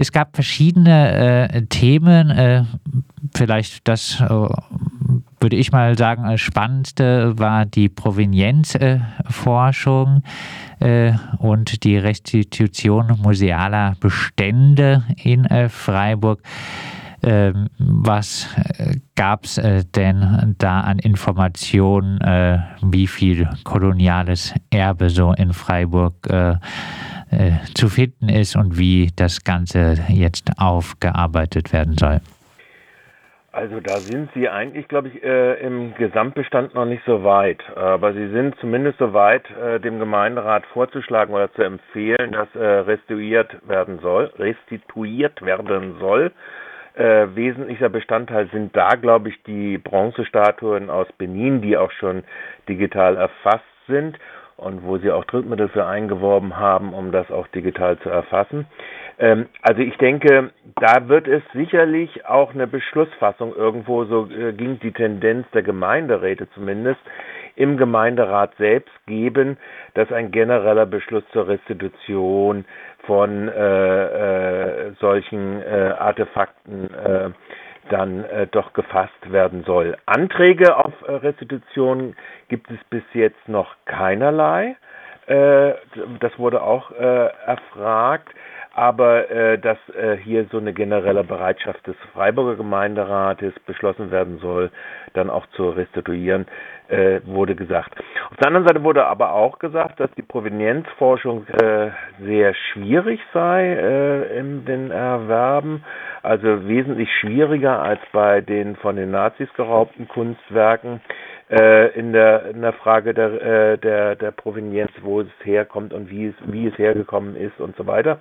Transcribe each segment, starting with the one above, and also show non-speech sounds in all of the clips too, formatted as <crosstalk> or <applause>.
es gab verschiedene äh, Themen. Äh, vielleicht das äh, würde ich mal sagen, das spannendste war die Provenienzforschung äh, und die Restitution musealer Bestände in äh, Freiburg. Ähm, was äh, gab es äh, denn da an Informationen, äh, wie viel koloniales Erbe so in Freiburg äh, äh, zu finden ist und wie das Ganze jetzt aufgearbeitet werden soll? Also da sind Sie eigentlich, glaube ich, äh, im Gesamtbestand noch nicht so weit. Aber Sie sind zumindest so weit, äh, dem Gemeinderat vorzuschlagen oder zu empfehlen, dass äh, restituiert werden soll, restituiert werden soll. Äh, wesentlicher Bestandteil sind da, glaube ich, die Bronzestatuen aus Benin, die auch schon digital erfasst sind und wo sie auch Drittmittel für eingeworben haben, um das auch digital zu erfassen. Ähm, also ich denke, da wird es sicherlich auch eine Beschlussfassung irgendwo, so äh, ging die Tendenz der Gemeinderäte zumindest, im Gemeinderat selbst geben, dass ein genereller Beschluss zur Restitution von äh, äh, solchen äh, Artefakten äh, dann äh, doch gefasst werden soll. Anträge auf äh, Restitution gibt es bis jetzt noch keinerlei. Äh, das wurde auch äh, erfragt aber äh, dass äh, hier so eine generelle Bereitschaft des Freiburger Gemeinderates beschlossen werden soll, dann auch zu restituieren, äh, wurde gesagt. Auf der anderen Seite wurde aber auch gesagt, dass die Provenienzforschung äh, sehr schwierig sei äh, in den Erwerben, also wesentlich schwieriger als bei den von den Nazis geraubten Kunstwerken äh, in der in der Frage der äh, der der Provenienz, wo es herkommt und wie es wie es hergekommen ist und so weiter.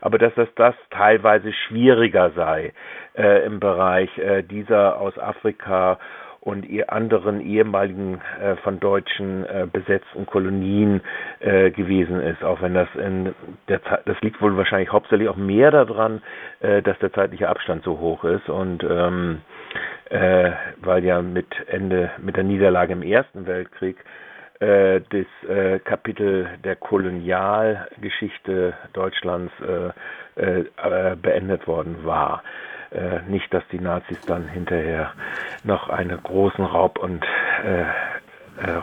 Aber dass das das teilweise schwieriger sei äh, im Bereich äh, dieser aus Afrika und ihr anderen ehemaligen äh, von Deutschen äh, besetzten Kolonien äh, gewesen ist, auch wenn das in der Zeit, das liegt wohl wahrscheinlich hauptsächlich auch mehr daran, äh, dass der zeitliche Abstand so hoch ist. Und ähm, äh, weil ja mit Ende, mit der Niederlage im Ersten Weltkrieg äh, das äh, Kapitel der Kolonialgeschichte Deutschlands äh, äh, äh, beendet worden war. Äh, nicht, dass die Nazis dann hinterher noch einen großen Raub und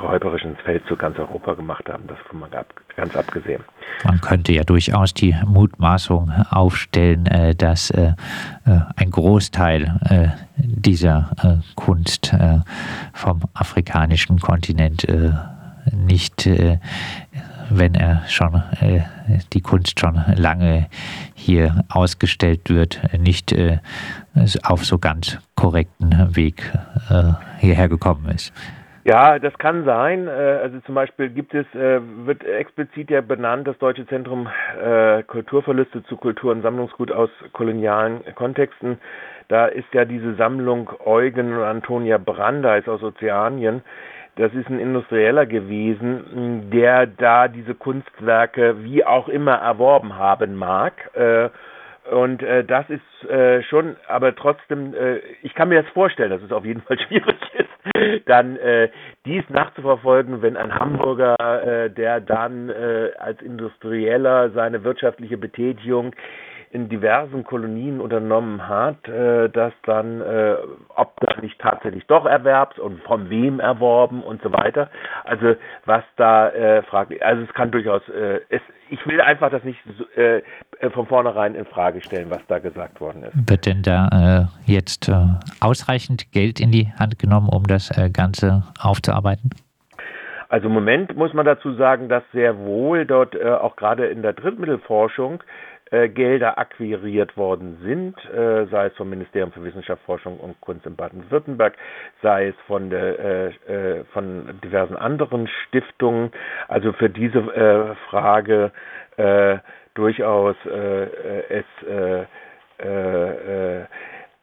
räuberischen Feldzug ganz Europa gemacht haben. Das von mal ganz abgesehen. Man könnte ja durchaus die Mutmaßung aufstellen, dass ein Großteil dieser Kunst vom afrikanischen Kontinent nicht wenn er schon die Kunst schon lange hier ausgestellt wird, nicht auf so ganz korrekten Weg hierher gekommen ist. Ja, das kann sein. Äh, also zum Beispiel gibt es, äh, wird explizit ja benannt, das Deutsche Zentrum äh, Kulturverluste zu Kultur- und Sammlungsgut aus kolonialen Kontexten. Da ist ja diese Sammlung Eugen und Antonia Brandeis aus Ozeanien. Das ist ein Industrieller gewesen, der da diese Kunstwerke wie auch immer erworben haben mag. Und äh, das ist äh, schon, aber trotzdem, äh, ich kann mir das vorstellen, dass es auf jeden Fall <laughs> schwierig ist, dann äh, dies nachzuverfolgen, wenn ein Hamburger, äh, der dann äh, als Industrieller seine wirtschaftliche Betätigung in diversen Kolonien unternommen hat, äh, dass dann, äh, ob das nicht tatsächlich doch erwerbs und von wem erworben und so weiter. Also was da äh, fragt, also es kann durchaus, äh, es, ich will einfach das nicht äh, von vornherein in Frage stellen, was da gesagt worden ist. Wird denn da äh, jetzt äh, ausreichend Geld in die Hand genommen, um das äh, Ganze aufzuarbeiten? Also im Moment muss man dazu sagen, dass sehr wohl dort äh, auch gerade in der Drittmittelforschung äh, Gelder akquiriert worden sind, äh, sei es vom Ministerium für Wissenschaft, Forschung und Kunst in Baden-Württemberg, sei es von, der, äh, äh von diversen anderen Stiftungen. Also für diese äh, Frage äh, durchaus es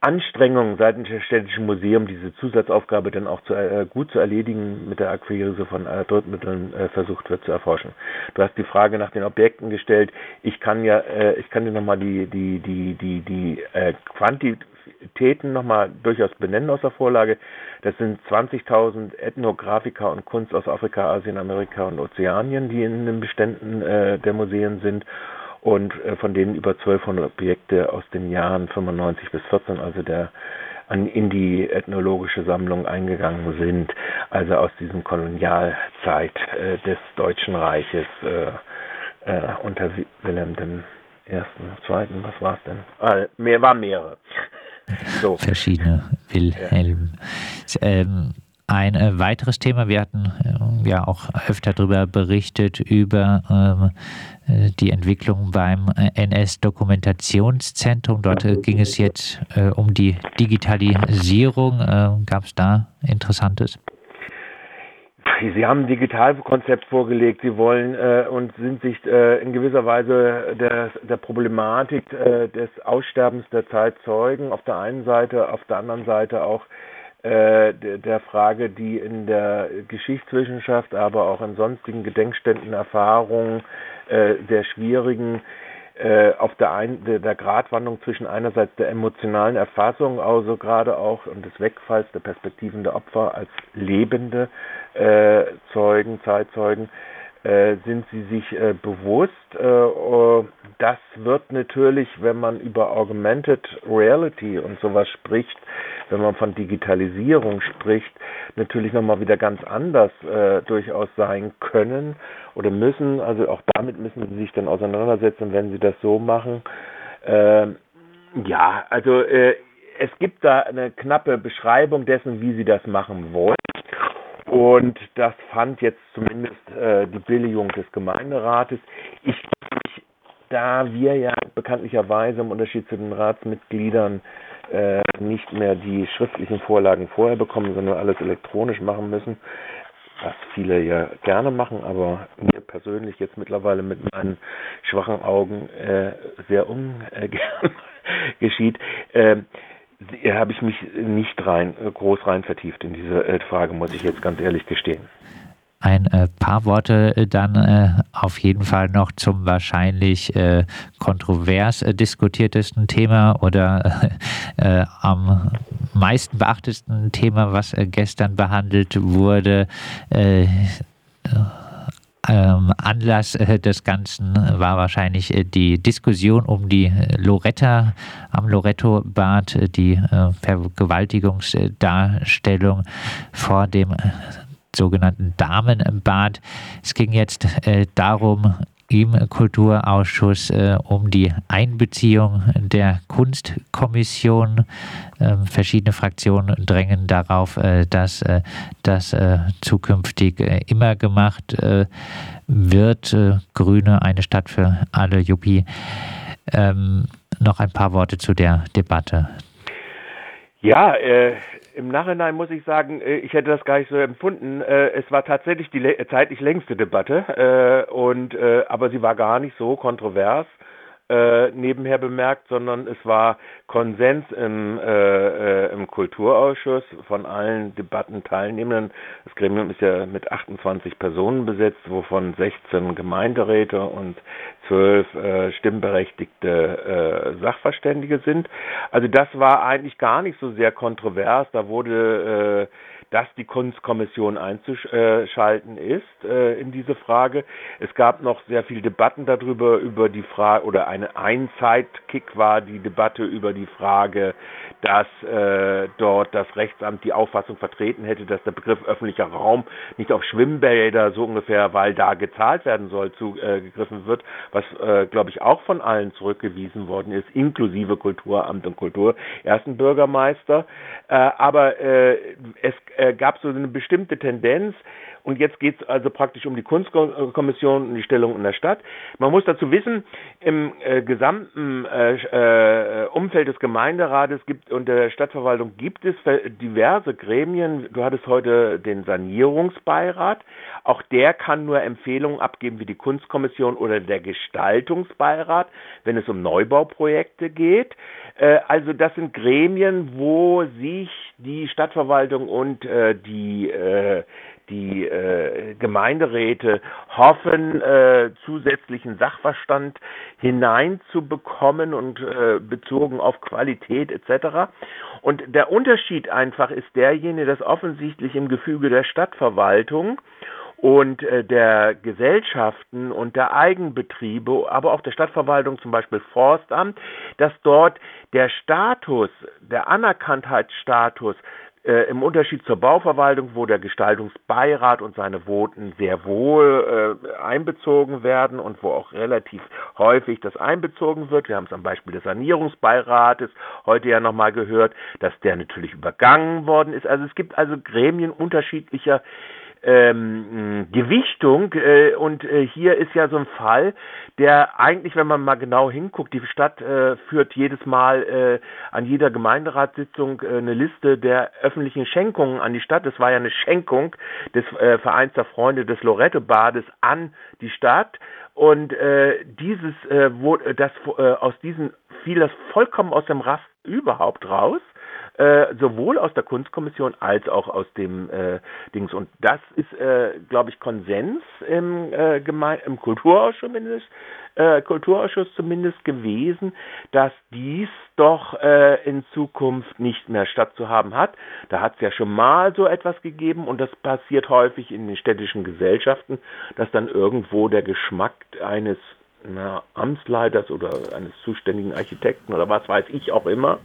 Anstrengungen seitens des Städtischen Museums, diese Zusatzaufgabe dann auch zu, äh, gut zu erledigen, mit der Akquise von äh, Drittmitteln äh, versucht wird zu erforschen. Du hast die Frage nach den Objekten gestellt. Ich kann ja, äh, ich kann dir nochmal die, die, die, die, die äh, Quantitäten nochmal durchaus benennen aus der Vorlage. Das sind 20.000 Ethnographiker und Kunst aus Afrika, Asien, Amerika und Ozeanien, die in den Beständen äh, der Museen sind und äh, von denen über 1200 Objekte aus den Jahren 95 bis 14, also der an, in die ethnologische Sammlung eingegangen sind, also aus diesem Kolonialzeit äh, des Deutschen Reiches äh, äh, unter Wilhelm dem Ersten, Zweiten, was war es denn? Ah, mehr, war mehrere. <laughs> So. Verschiedene Wilhelm. Ja. Ähm, ein äh, weiteres Thema, wir hatten äh, ja auch öfter darüber berichtet, über ähm, äh, die Entwicklung beim äh, NS-Dokumentationszentrum. Dort äh, ging es jetzt äh, um die Digitalisierung. Gab es da Interessantes? Sie haben ein Digitalkonzept vorgelegt. Sie wollen äh, und sind sich äh, in gewisser Weise der, der Problematik äh, des Aussterbens der Zeitzeugen auf der einen Seite, auf der anderen Seite auch äh, der Frage, die in der Geschichtswissenschaft, aber auch in sonstigen Gedenkständen Erfahrungen äh, sehr schwierigen äh, auf der, ein, der, der Gratwanderung zwischen einerseits der emotionalen Erfassung, also gerade auch und des Wegfalls der Perspektiven der Opfer als lebende äh, Zeugen, Zeitzeugen, sind sie sich äh, bewusst. Äh, oh, das wird natürlich, wenn man über Augmented Reality und sowas spricht, wenn man von Digitalisierung spricht, natürlich nochmal wieder ganz anders äh, durchaus sein können oder müssen. Also auch damit müssen sie sich dann auseinandersetzen, wenn sie das so machen. Äh, ja, also äh, es gibt da eine knappe Beschreibung dessen, wie sie das machen wollen. Und das fand jetzt zumindest äh, die Billigung des Gemeinderates. Ich, ich, da wir ja bekanntlicherweise im Unterschied zu den Ratsmitgliedern äh, nicht mehr die schriftlichen Vorlagen vorher bekommen, sondern alles elektronisch machen müssen, was viele ja gerne machen, aber mir persönlich jetzt mittlerweile mit meinen schwachen Augen äh, sehr ungern geschieht. Äh, habe ich mich nicht rein, groß rein vertieft in diese äh, Frage, muss ich jetzt ganz ehrlich gestehen. Ein äh, paar Worte äh, dann äh, auf jeden Fall noch zum wahrscheinlich äh, kontrovers äh, diskutiertesten Thema oder <laughs> am meisten beachtesten Thema, was gestern behandelt wurde ähm, Anlass äh, des Ganzen war wahrscheinlich äh, die Diskussion um die äh, Loretta am Loretto-Bad, äh, die äh, Vergewaltigungsdarstellung vor dem äh, sogenannten Damenbad. Es ging jetzt darum, im Kulturausschuss äh, um die Einbeziehung der Kunstkommission. Äh, verschiedene Fraktionen drängen darauf, äh, dass äh, das äh, zukünftig äh, immer gemacht wird. Grüne, eine Stadt für alle, Juppie. Ähm, noch ein paar Worte zu der Debatte. Ja, äh, im Nachhinein muss ich sagen, äh, ich hätte das gar nicht so empfunden. Äh, es war tatsächlich die zeitlich längste Debatte, äh, und, aber sie war gar nicht so kontrovers äh, nebenher bemerkt, sondern es war Konsens im, äh, äh, im Kulturausschuss von allen Debattenteilnehmern. Das Gremium ist ja mit 28 Personen besetzt, wovon 16 Gemeinderäte und 12 äh, stimmberechtigte äh, Sachverständige sind. Also das war eigentlich gar nicht so sehr kontrovers. Da wurde äh, dass die Kunstkommission einzuschalten ist äh, in diese Frage. Es gab noch sehr viel Debatten darüber, über die Frage, oder eine Einzeitkick war die Debatte über die Frage, dass äh, dort das Rechtsamt die Auffassung vertreten hätte, dass der Begriff öffentlicher Raum nicht auf Schwimmbäder so ungefähr, weil da gezahlt werden soll, zugegriffen äh, wird, was, äh, glaube ich, auch von allen zurückgewiesen worden ist, inklusive Kulturamt und Kultur, ersten Bürgermeister. Äh, aber äh, es äh, gab so eine bestimmte Tendenz, und jetzt geht es also praktisch um die Kunstkommission und die Stellung in der Stadt. Man muss dazu wissen, im äh, gesamten äh, äh Umfeld des Gemeinderates gibt und der Stadtverwaltung gibt es diverse Gremien. Du hattest heute den Sanierungsbeirat. Auch der kann nur Empfehlungen abgeben wie die Kunstkommission oder der Gestaltungsbeirat, wenn es um Neubauprojekte geht. Äh, also das sind Gremien, wo sich die Stadtverwaltung und äh, die äh, die äh, Gemeinderäte hoffen, äh, zusätzlichen Sachverstand hineinzubekommen und äh, bezogen auf Qualität etc. Und der Unterschied einfach ist derjenige, dass offensichtlich im Gefüge der Stadtverwaltung und äh, der Gesellschaften und der Eigenbetriebe, aber auch der Stadtverwaltung, zum Beispiel Forstamt, dass dort der Status, der Anerkanntheitsstatus äh, im Unterschied zur Bauverwaltung, wo der Gestaltungsbeirat und seine Voten sehr wohl äh, einbezogen werden und wo auch relativ häufig das einbezogen wird. Wir haben es am Beispiel des Sanierungsbeirates heute ja nochmal gehört, dass der natürlich übergangen worden ist. Also es gibt also Gremien unterschiedlicher ähm, Gewichtung äh, und äh, hier ist ja so ein Fall, der eigentlich, wenn man mal genau hinguckt, die Stadt äh, führt jedes Mal äh, an jeder Gemeinderatssitzung äh, eine Liste der öffentlichen Schenkungen an die Stadt. Das war ja eine Schenkung des äh, Vereins der Freunde des Lorette-Bades an die Stadt und dieses, wo, das aus diesen fiel das vollkommen aus dem Rast überhaupt raus äh, sowohl aus der Kunstkommission als auch aus dem äh, Dings. Und das ist, äh, glaube ich, Konsens im, äh, Geme im Kulturausschuss zumindest, äh, Kulturausschuss zumindest gewesen, dass dies doch äh, in Zukunft nicht mehr stattzuhaben hat. Da hat es ja schon mal so etwas gegeben und das passiert häufig in den städtischen Gesellschaften, dass dann irgendwo der Geschmack eines Amtsleiters oder eines zuständigen Architekten oder was weiß ich auch immer,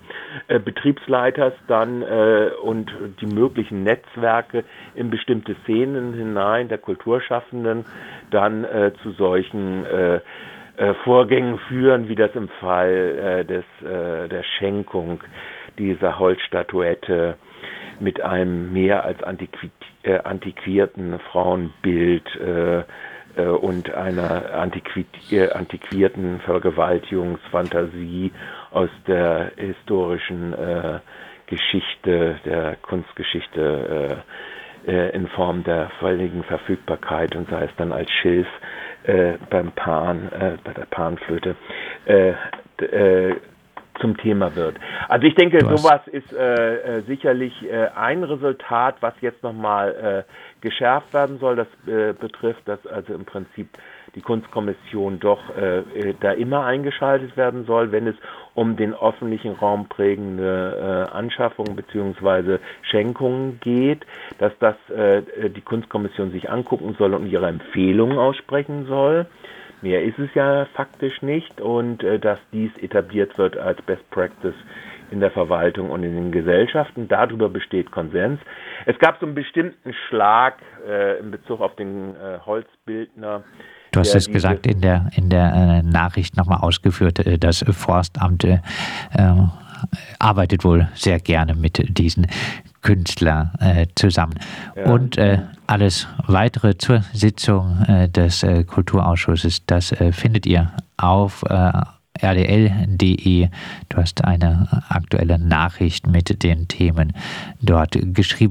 äh, Betriebsleiters dann äh, und die möglichen Netzwerke in bestimmte Szenen hinein der Kulturschaffenden dann äh, zu solchen äh, äh, Vorgängen führen, wie das im Fall äh, des, der Schenkung dieser Holzstatuette mit einem mehr als antiqui antiquierten Frauenbild und einer äh, antiquierten Vergewaltigungsfantasie aus der historischen äh, Geschichte, der Kunstgeschichte äh, äh, in Form der völligen Verfügbarkeit und sei es dann als Schilf äh, beim Pan, bei der Panflöte, zum Thema wird. Also ich denke, sowas ist äh, äh, sicherlich äh, ein Resultat, was jetzt nochmal äh, geschärft werden soll. Das äh, betrifft, dass also im Prinzip die Kunstkommission doch äh, äh da immer eingeschaltet werden soll, wenn es um den öffentlichen Raum prägende äh, Anschaffungen beziehungsweise Schenkungen geht, dass das äh, die Kunstkommission sich angucken soll und ihre Empfehlungen aussprechen soll. Mehr ist es ja faktisch nicht und äh, dass dies etabliert wird als Best Practice in der Verwaltung und in den Gesellschaften. Darüber besteht Konsens. Es gab so einen bestimmten Schlag äh, in Bezug auf den äh, Holzbildner. Du hast es gesagt in der, in der äh, Nachricht nochmal ausgeführt, äh, das Forstamt äh, arbeitet wohl sehr gerne mit diesen Künstlern äh, zusammen. Ja. Und äh, alles weitere zur Sitzung äh, des äh, Kulturausschusses, das äh, findet ihr auf äh, rdl.de. Du hast eine aktuelle Nachricht mit den Themen dort geschrieben.